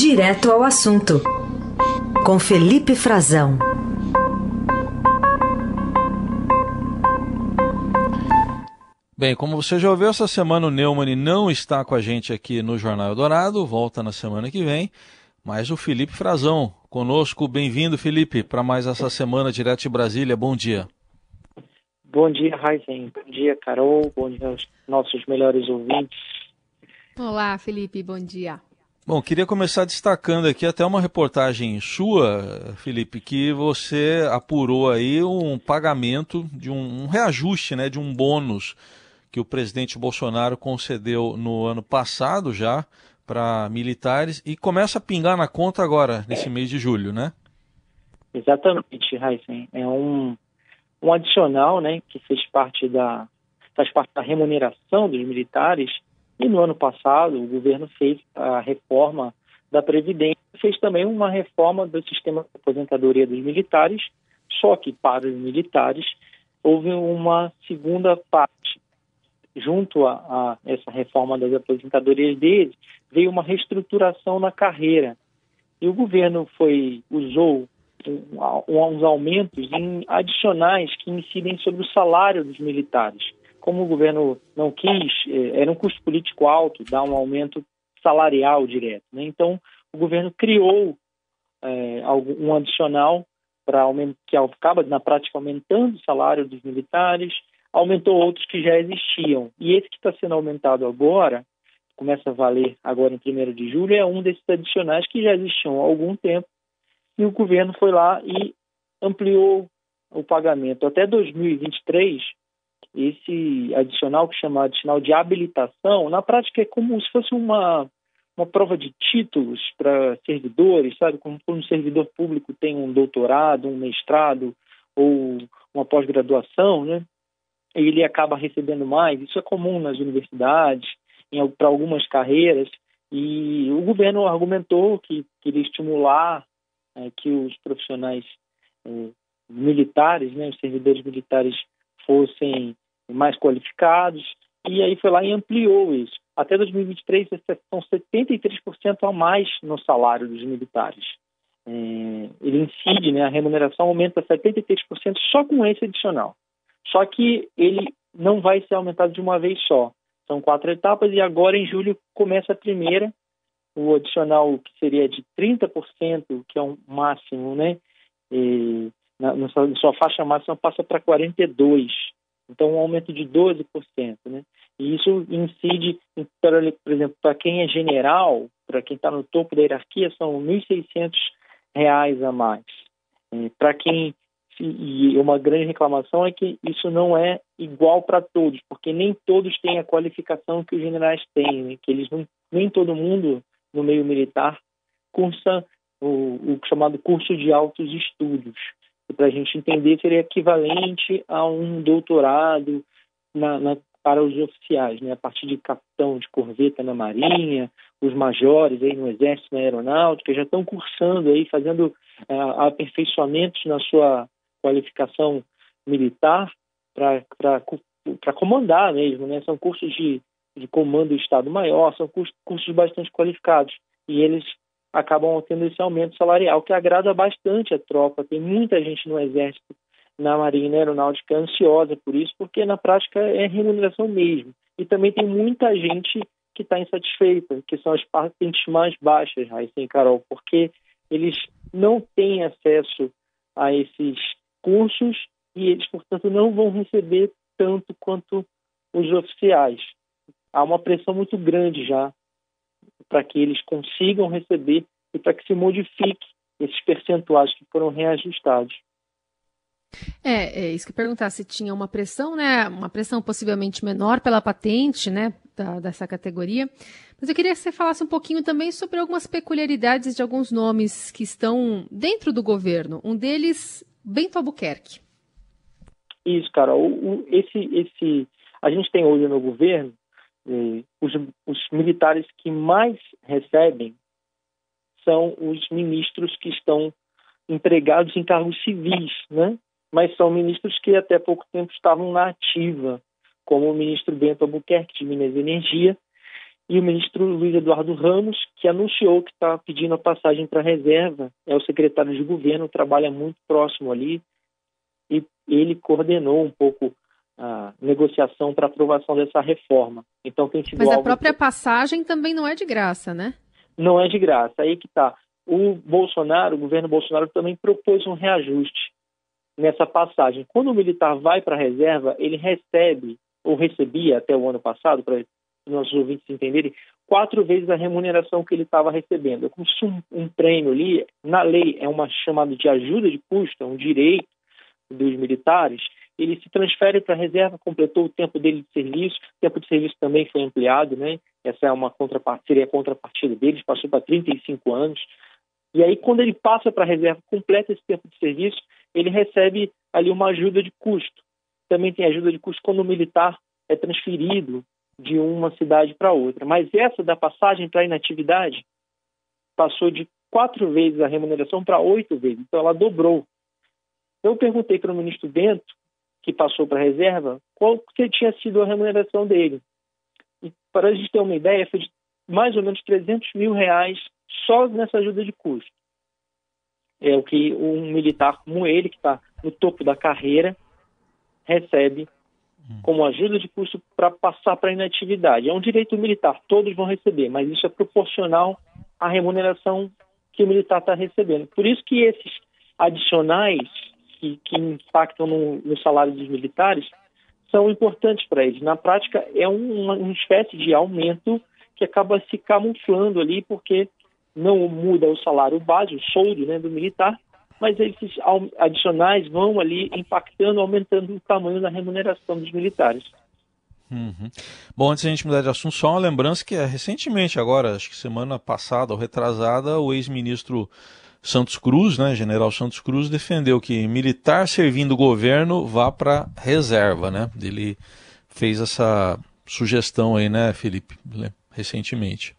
Direto ao assunto, com Felipe Frazão. Bem, como você já ouviu, essa semana o Neumann não está com a gente aqui no Jornal Dourado, volta na semana que vem, mas o Felipe Frazão conosco. Bem-vindo, Felipe, para mais essa semana direto de Brasília. Bom dia. Bom dia, Raizen. Bom dia, Carol. Bom dia aos nossos melhores ouvintes. Olá, Felipe. Bom dia. Bom, queria começar destacando aqui até uma reportagem sua, Felipe, que você apurou aí um pagamento de um, um reajuste, né, de um bônus que o presidente Bolsonaro concedeu no ano passado já para militares e começa a pingar na conta agora, nesse mês de julho, né? Exatamente, Heisen. É um, um adicional né, que fez parte, da, faz parte da remuneração dos militares e no ano passado o governo fez a reforma da Previdência, fez também uma reforma do sistema de aposentadoria dos militares, só que para os militares houve uma segunda parte junto a, a, essa reforma das aposentadorias deles, veio uma reestruturação na carreira. E o governo foi usou uns aumentos adicionais que incidem sobre o salário dos militares. Como o governo não quis, eh, era um custo político alto, dar um aumento salarial direto. Né? Então, o governo criou é, um adicional para que acaba, na prática, aumentando o salário dos militares, aumentou outros que já existiam. E esse que está sendo aumentado agora, começa a valer agora em 1 de julho, é um desses adicionais que já existiam há algum tempo. E o governo foi lá e ampliou o pagamento. Até 2023, esse adicional, que chama adicional de habilitação, na prática é como se fosse uma, uma prova de títulos para servidores, sabe? Como um servidor público tem um doutorado, um mestrado ou uma pós-graduação, né? ele acaba recebendo mais. Isso é comum nas universidades, para algumas carreiras. E o governo argumentou que queria estimular é, que os profissionais é, militares, né, os servidores militares, fossem mais qualificados. E aí foi lá e ampliou isso. Até 2023 são 73% a mais no salário dos militares. É, ele incide, né, a remuneração aumenta 73% só com esse adicional. Só que ele não vai ser aumentado de uma vez só. São quatro etapas e agora em julho começa a primeira, o adicional que seria de 30%, que é um máximo, né? E na, na, sua, na sua faixa máxima passa para 42%. Então, um aumento de 12%. Né? E isso incide, por exemplo, para quem é general, para quem está no topo da hierarquia, são R$ 1.600 a mais. Para quem e uma grande reclamação é que isso não é igual para todos, porque nem todos têm a qualificação que os generais têm, né? que eles não, nem todo mundo no meio militar cursa o, o chamado curso de altos estudos. Para a gente entender, seria equivalente a um doutorado na, na, para os oficiais, né? a partir de capitão de corveta na Marinha, os majores aí no Exército, na Aeronáutica, já estão cursando aí, fazendo uh, aperfeiçoamentos na sua qualificação militar para comandar mesmo, né? São cursos de, de comando do Estado-Maior, são cursos, cursos bastante qualificados. E eles acabam tendo esse aumento salarial, que agrada bastante a tropa. Tem muita gente no Exército, na Marinha na Aeronáutica ansiosa por isso, porque na prática é remuneração mesmo. E também tem muita gente que está insatisfeita, que são as patentes mais baixas, Raíssa e Carol, porque eles não têm acesso a esses cursos e eles, portanto, não vão receber tanto quanto os oficiais. Há uma pressão muito grande já para que eles consigam receber e para que se modifique esses percentuais que foram reajustados. É, é isso que eu perguntar se tinha uma pressão, né? Uma pressão possivelmente menor pela patente, né? Da, dessa categoria. Mas eu queria que você falasse um pouquinho também sobre algumas peculiaridades de alguns nomes que estão dentro do governo. Um deles Bento Albuquerque. Isso, cara. O, o, esse, esse, a gente tem hoje no governo os, os militares que mais recebem são os ministros que estão empregados em cargos civis, né? Mas são ministros que até pouco tempo estavam na ativa, como o ministro Bento Albuquerque de Minas e Energia e o ministro Luiz Eduardo Ramos, que anunciou que está pedindo a passagem para a reserva, é o secretário de governo, trabalha muito próximo ali, e ele coordenou um pouco a negociação para aprovação dessa reforma. Então tem sido Mas a própria que... passagem também não é de graça, né? Não é de graça. Aí que está. O Bolsonaro, o governo Bolsonaro também propôs um reajuste nessa passagem. Quando o militar vai para a reserva, ele recebe ou recebia até o ano passado, para nossos ouvintes entenderem, quatro vezes a remuneração que ele estava recebendo. É como se um, um prêmio ali, na lei, é uma chamada de ajuda de custo, é um direito dos militares, ele se transfere para a reserva, completou o tempo dele de serviço, o tempo de serviço também foi ampliado, né? Essa é uma contrapartida, seria a contrapartida dele, passou para 35 anos. E aí, quando ele passa para a reserva, completa esse tempo de serviço, ele recebe ali uma ajuda de custo. Também tem ajuda de custo quando o militar é transferido de uma cidade para outra. Mas essa da passagem para inatividade passou de quatro vezes a remuneração para oito vezes. Então, ela dobrou. Eu perguntei para o ministro Bento, que passou para a reserva, qual que tinha sido a remuneração dele. E, para a gente ter uma ideia, foi de mais ou menos 300 mil reais só nessa ajuda de custo. É o que um militar como ele, que está no topo da carreira, recebe hum. como ajuda de custo para passar para a inatividade. É um direito militar, todos vão receber, mas isso é proporcional à remuneração que o militar está recebendo. Por isso que esses adicionais que, que impactam no, no, salário dos militares são importantes para eles. Na prática, é uma, uma espécie de aumento que acaba se camuflando ali, porque não muda o salário base, o soldo né, do militar, mas esses adicionais vão ali impactando, aumentando o tamanho da remuneração dos militares. Uhum. Bom, antes a gente mudar de assunto, só uma lembrança que é recentemente, agora, acho que semana passada ou retrasada, o ex-ministro Santos Cruz, né, General Santos Cruz, defendeu que militar servindo o governo vá para reserva, né? Ele fez essa sugestão aí, né, Felipe, recentemente.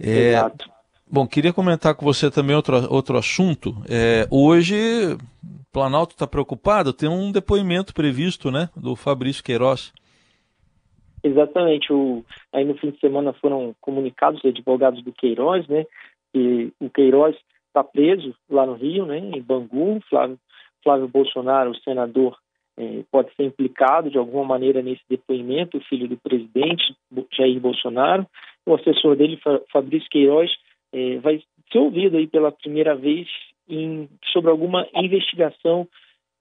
É, Exato. Bom, queria comentar com você também outro, outro assunto. É, hoje, o Planalto está preocupado, tem um depoimento previsto, né, do Fabrício Queiroz. Exatamente. O, aí no fim de semana foram comunicados os advogados do Queiroz, né, e o Queiroz está preso lá no Rio, né, em Bangu. Flávio, Flávio Bolsonaro, o senador, é, pode ser implicado de alguma maneira nesse depoimento, o filho do presidente, Jair Bolsonaro. O assessor dele, Fabrício Queiroz, é, vai ser ouvido aí pela primeira vez em, sobre alguma investigação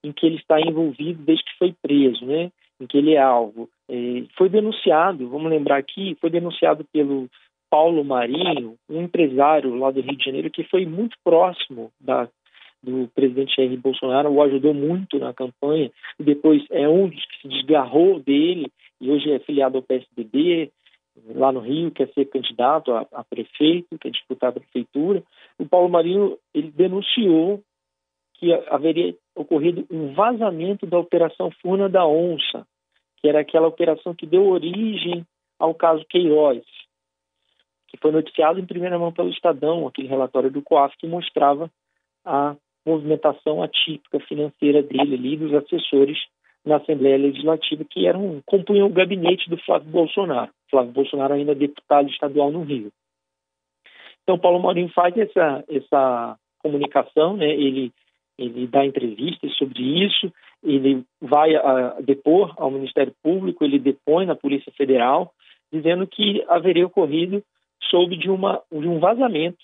em que ele está envolvido desde que foi preso, né? Em que ele é alvo. É, foi denunciado, vamos lembrar aqui, foi denunciado pelo Paulo Marinho, um empresário lá do Rio de Janeiro que foi muito próximo da, do presidente Jair Bolsonaro, o ajudou muito na campanha, e depois é um dos que se desgarrou dele e hoje é filiado ao PSDB, lá no Rio, quer ser candidato a, a prefeito, quer disputar a prefeitura. O Paulo Marinho ele denunciou que haveria ocorrido um vazamento da Operação Furna da Onça, que era aquela operação que deu origem ao caso Queiroz, que foi noticiado em primeira mão pelo Estadão, aquele relatório do COAF que mostrava a movimentação atípica financeira dele ali, dos assessores na Assembleia Legislativa, que eram, compunham o gabinete do Flávio Bolsonaro. Flávio Bolsonaro ainda é deputado estadual no Rio. Então, Paulo Maurinho faz essa, essa comunicação, né? ele, ele dá entrevistas sobre isso, ele vai a, depor ao Ministério Público, ele depõe na Polícia Federal, dizendo que haveria ocorrido sob de, uma, de um vazamento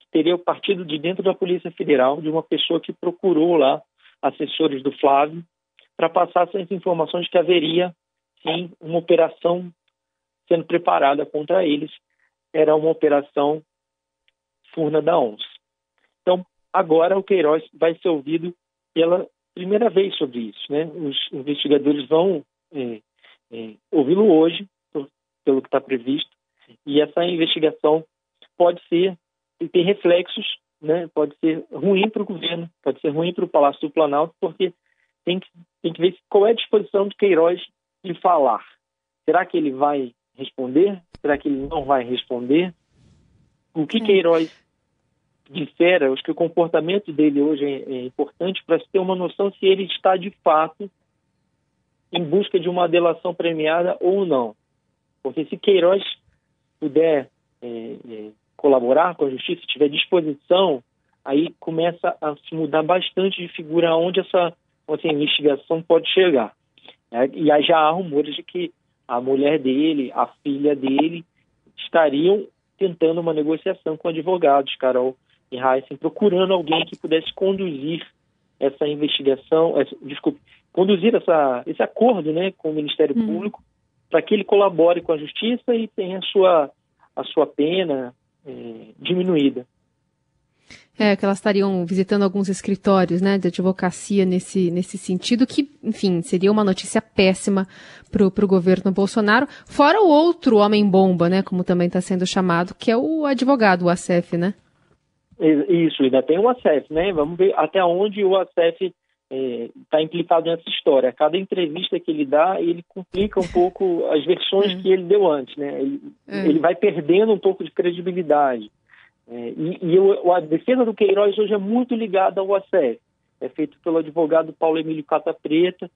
que teria partido de dentro da Polícia Federal, de uma pessoa que procurou lá assessores do Flávio para passar essas informações que haveria sim uma operação sendo preparada contra eles. Era uma operação Furna da Onça. Então, agora o Queiroz vai ser ouvido pela primeira vez sobre isso. Né? Os investigadores vão é, é, ouvi-lo hoje, pelo que está previsto, e essa investigação pode ser ter reflexos, né? pode ser ruim para o governo, pode ser ruim para o Palácio do Planalto, porque tem que, tem que ver qual é a disposição de Queiroz de falar. Será que ele vai responder? Será que ele não vai responder? O que é. Queiroz disser, acho que o comportamento dele hoje é, é importante para se ter uma noção se ele está de fato em busca de uma delação premiada ou não. Porque se Queiroz puder é, é, colaborar com a justiça, tiver disposição, aí começa a se mudar bastante de figura onde essa, onde essa investigação pode chegar. Né? E aí já há rumores de que a mulher dele, a filha dele, estariam tentando uma negociação com advogados, Carol e Heisen, procurando alguém que pudesse conduzir essa investigação, essa, desculpe, conduzir essa, esse acordo né, com o Ministério hum. Público para que ele colabore com a justiça e tenha a sua, a sua pena é, diminuída. É, que elas estariam visitando alguns escritórios né, de advocacia nesse, nesse sentido, que, enfim, seria uma notícia péssima para o governo Bolsonaro. Fora o outro homem-bomba, né, como também está sendo chamado, que é o advogado, o ACF, né? Isso, ainda tem o ACF, né? Vamos ver até onde o ACF está é, implicado nessa história. Cada entrevista que ele dá, ele complica um pouco as versões que ele deu antes, né? Ele, uhum. ele, vai perdendo um pouco de credibilidade. É, e, e eu, a defesa do Queiroz hoje é muito ligada ao ACF. É feito pelo advogado Paulo Emílio Cata Preta,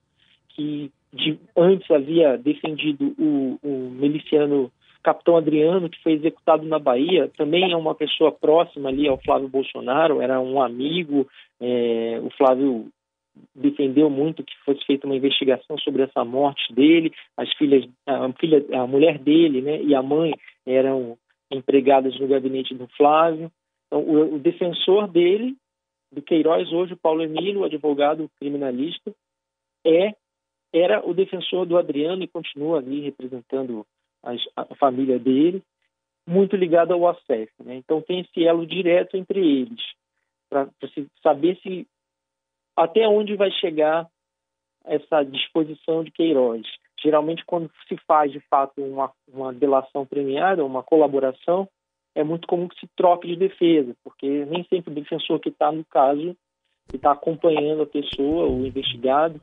que de, antes havia defendido o, o miliciano Capitão Adriano, que foi executado na Bahia, também é uma pessoa próxima ali ao Flávio Bolsonaro, era um amigo. É, o Flávio defendeu muito que fosse feita uma investigação sobre essa morte dele. As filhas, a filha, a mulher dele, né, e a mãe eram empregadas no gabinete do Flávio. Então, o, o defensor dele, do Queiroz, hoje, o Paulo Emílio, advogado criminalista, é era o defensor do Adriano e continua ali representando as, a família dele, muito ligado ao ACEF. Né? Então tem esse elo direto entre eles, para saber se até onde vai chegar essa disposição de Queiroz. Geralmente, quando se faz de fato uma, uma delação premiada, uma colaboração, é muito comum que se troque de defesa, porque nem sempre o defensor que está no caso, que está acompanhando a pessoa, o investigado,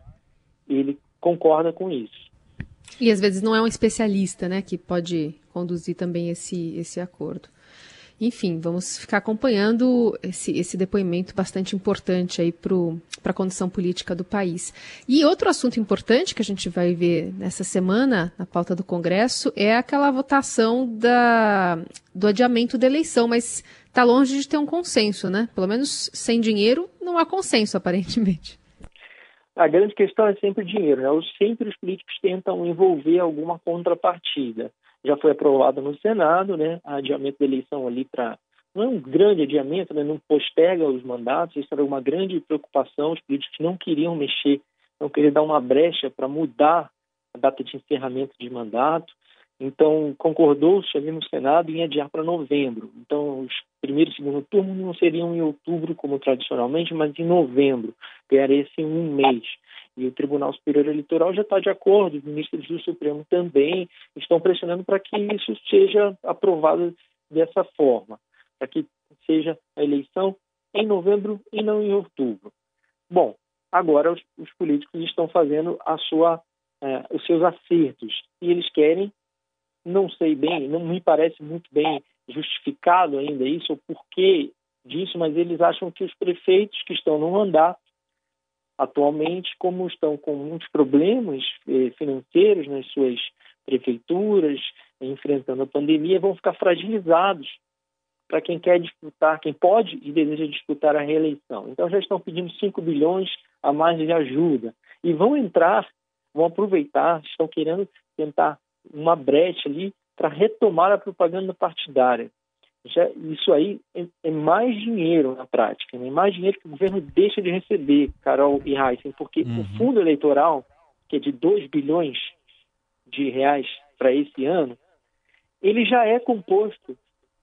ele concorda com isso. E às vezes não é um especialista, né, que pode conduzir também esse, esse acordo. Enfim, vamos ficar acompanhando esse, esse depoimento bastante importante aí para a condição política do país. E outro assunto importante que a gente vai ver nessa semana na pauta do Congresso é aquela votação da, do adiamento da eleição, mas está longe de ter um consenso, né? Pelo menos sem dinheiro não há consenso, aparentemente. A grande questão é sempre dinheiro. Né? Sempre os políticos tentam envolver alguma contrapartida já foi aprovado no Senado, né, adiamento da eleição ali para não é um grande adiamento, né, não posterga os mandatos, isso era uma grande preocupação, os políticos não queriam mexer, não queriam dar uma brecha para mudar a data de encerramento de mandato, então concordou-se ali no Senado em adiar para novembro, então os primeiro e segundo turno não seriam em outubro como tradicionalmente, mas em novembro, ganharia esse um mês. E o Tribunal Superior Eleitoral já está de acordo, os ministros do Supremo também estão pressionando para que isso seja aprovado dessa forma, para que seja a eleição em novembro e não em outubro. Bom, agora os, os políticos estão fazendo a sua, eh, os seus acertos e eles querem, não sei bem, não me parece muito bem justificado ainda isso, o porquê disso, mas eles acham que os prefeitos que estão no mandato atualmente, como estão com muitos problemas eh, financeiros nas suas prefeituras, enfrentando a pandemia, vão ficar fragilizados para quem quer disputar, quem pode e deseja disputar a reeleição. Então já estão pedindo 5 bilhões a mais de ajuda e vão entrar, vão aproveitar, estão querendo tentar uma brecha ali para retomar a propaganda partidária já, isso aí é, é, mais dinheiro na prática, né? mais dinheiro que o governo deixa de receber, Carol e Heisen, porque uhum. o fundo eleitoral, que é de 2 bilhões de reais para esse ano, ele já é composto,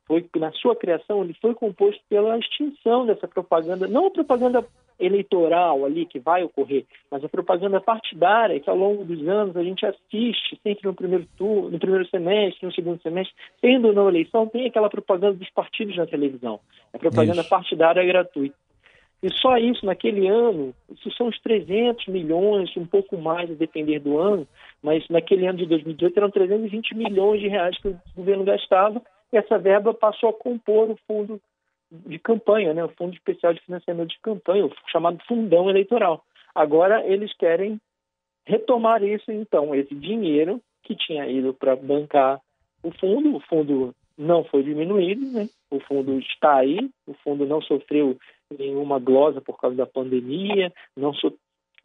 foi na sua criação, ele foi composto pela extinção dessa propaganda, não a propaganda eleitoral ali que vai ocorrer, mas a propaganda partidária que ao longo dos anos a gente assiste sempre no primeiro turno, no primeiro semestre, no segundo semestre, tendo ou não eleição, tem aquela propaganda dos partidos na televisão. A propaganda isso. partidária é gratuita. E só isso, naquele ano, isso são uns 300 milhões, um pouco mais, a depender do ano, mas naquele ano de 2018 eram 320 milhões de reais que o governo gastava, e essa verba passou a compor o fundo de campanha, né, o Fundo Especial de Financiamento de Campanha, o chamado Fundão Eleitoral. Agora eles querem retomar isso, então, esse dinheiro que tinha ido para bancar o fundo, o fundo não foi diminuído, né? o fundo está aí, o fundo não sofreu nenhuma glosa por causa da pandemia, não, so,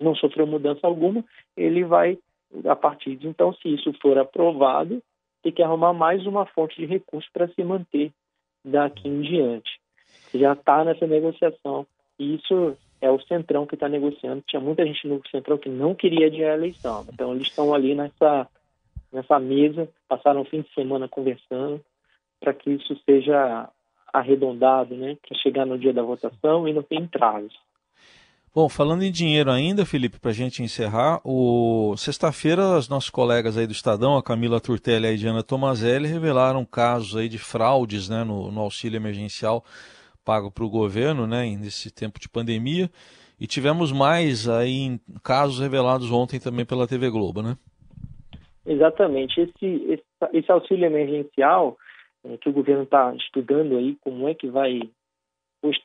não sofreu mudança alguma, ele vai, a partir de então, se isso for aprovado, ter que arrumar mais uma fonte de recursos para se manter daqui em diante. Já está nessa negociação. E isso é o Centrão que está negociando. Tinha muita gente no Centrão que não queria adiar a eleição. Então, eles estão ali nessa, nessa mesa, passaram o fim de semana conversando para que isso seja arredondado, né, para chegar no dia da votação e não ter entraves. Bom, falando em dinheiro ainda, Felipe, para a gente encerrar, o... sexta-feira os nossos colegas aí do Estadão, a Camila Turtelli e a Diana Tomazelli, revelaram casos aí de fraudes né, no, no auxílio emergencial pago para o governo né, nesse tempo de pandemia. E tivemos mais aí casos revelados ontem também pela TV Globo, né? Exatamente. Esse, esse, esse auxílio emergencial é, que o governo está estudando aí como é que vai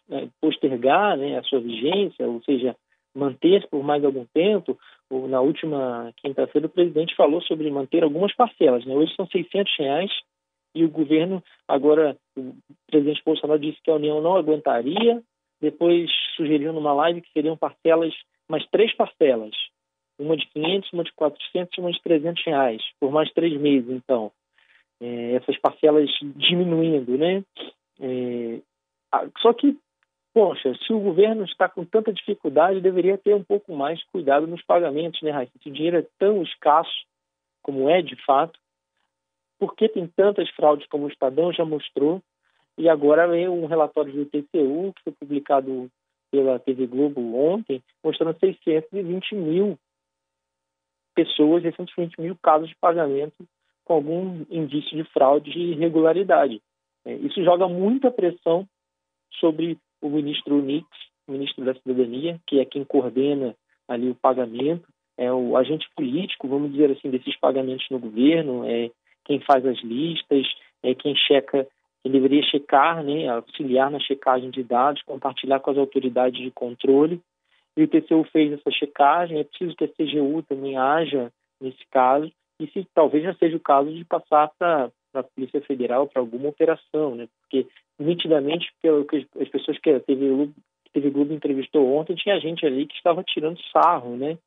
é, postergar né, a sua vigência, ou seja, manter por mais algum tempo. Na última quinta-feira, o presidente falou sobre manter algumas parcelas. Né? Hoje são 600 reais e o governo, agora, o presidente Bolsonaro disse que a União não aguentaria, depois sugeriu numa live que seriam parcelas, mais três parcelas, uma de 500, uma de 400 e uma de 300 reais, por mais três meses, então. É, essas parcelas diminuindo, né? É, só que, poxa, se o governo está com tanta dificuldade, deveria ter um pouco mais cuidado nos pagamentos, né, Raíssa? Se o dinheiro é tão escasso, como é de fato, por que tem tantas fraudes como o Estadão já mostrou? E agora vem um relatório do TCU, que foi publicado pela TV Globo ontem, mostrando 620 mil pessoas, 620 mil casos de pagamento com algum indício de fraude e irregularidade. É, isso joga muita pressão sobre o ministro Nix, ministro da Cidadania, que é quem coordena ali o pagamento, é o agente político, vamos dizer assim, desses pagamentos no governo, é quem faz as listas, é quem checa, quem deveria checar, né, auxiliar na checagem de dados, compartilhar com as autoridades de controle. E o TCU fez essa checagem, é preciso que a CGU também haja nesse caso, e se talvez já seja o caso de passar para a Polícia Federal para alguma operação, né? Porque nitidamente, pelo que as pessoas que a TV Globo, TV Globo entrevistou ontem, tinha gente ali que estava tirando sarro, né?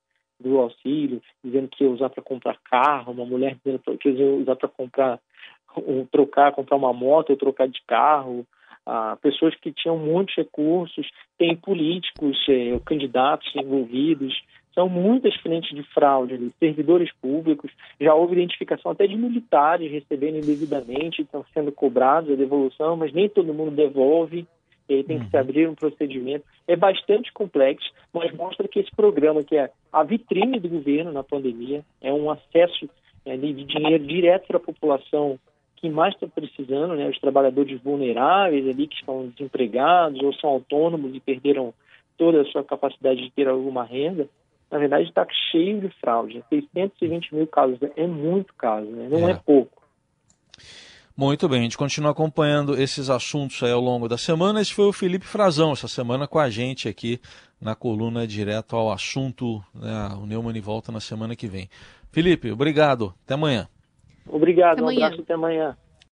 Do auxílio, dizendo que ia usar para comprar carro, uma mulher dizendo que ia usar para comprar, trocar, comprar uma moto ou trocar de carro, ah, pessoas que tinham muitos recursos, tem políticos, eh, candidatos envolvidos, são muitas frentes de fraude ali, servidores públicos, já houve identificação até de militares recebendo indevidamente, estão sendo cobrados a devolução, mas nem todo mundo devolve, e aí tem que se uhum. abrir um procedimento. É bastante complexo, mas mostra que esse programa, que é a vitrine do governo na pandemia, é um acesso é, de dinheiro direto para a população que mais está precisando, né, os trabalhadores vulneráveis ali que estão desempregados ou são autônomos e perderam toda a sua capacidade de ter alguma renda, na verdade está cheio de fraude. 620 mil casos é muito caso, né? não é. é pouco. Muito bem, a gente continua acompanhando esses assuntos aí ao longo da semana. Esse foi o Felipe Frazão, essa semana com a gente aqui na coluna Direto ao Assunto. Né? O Neumann volta na semana que vem. Felipe, obrigado. Até amanhã. Obrigado, até um abraço até amanhã.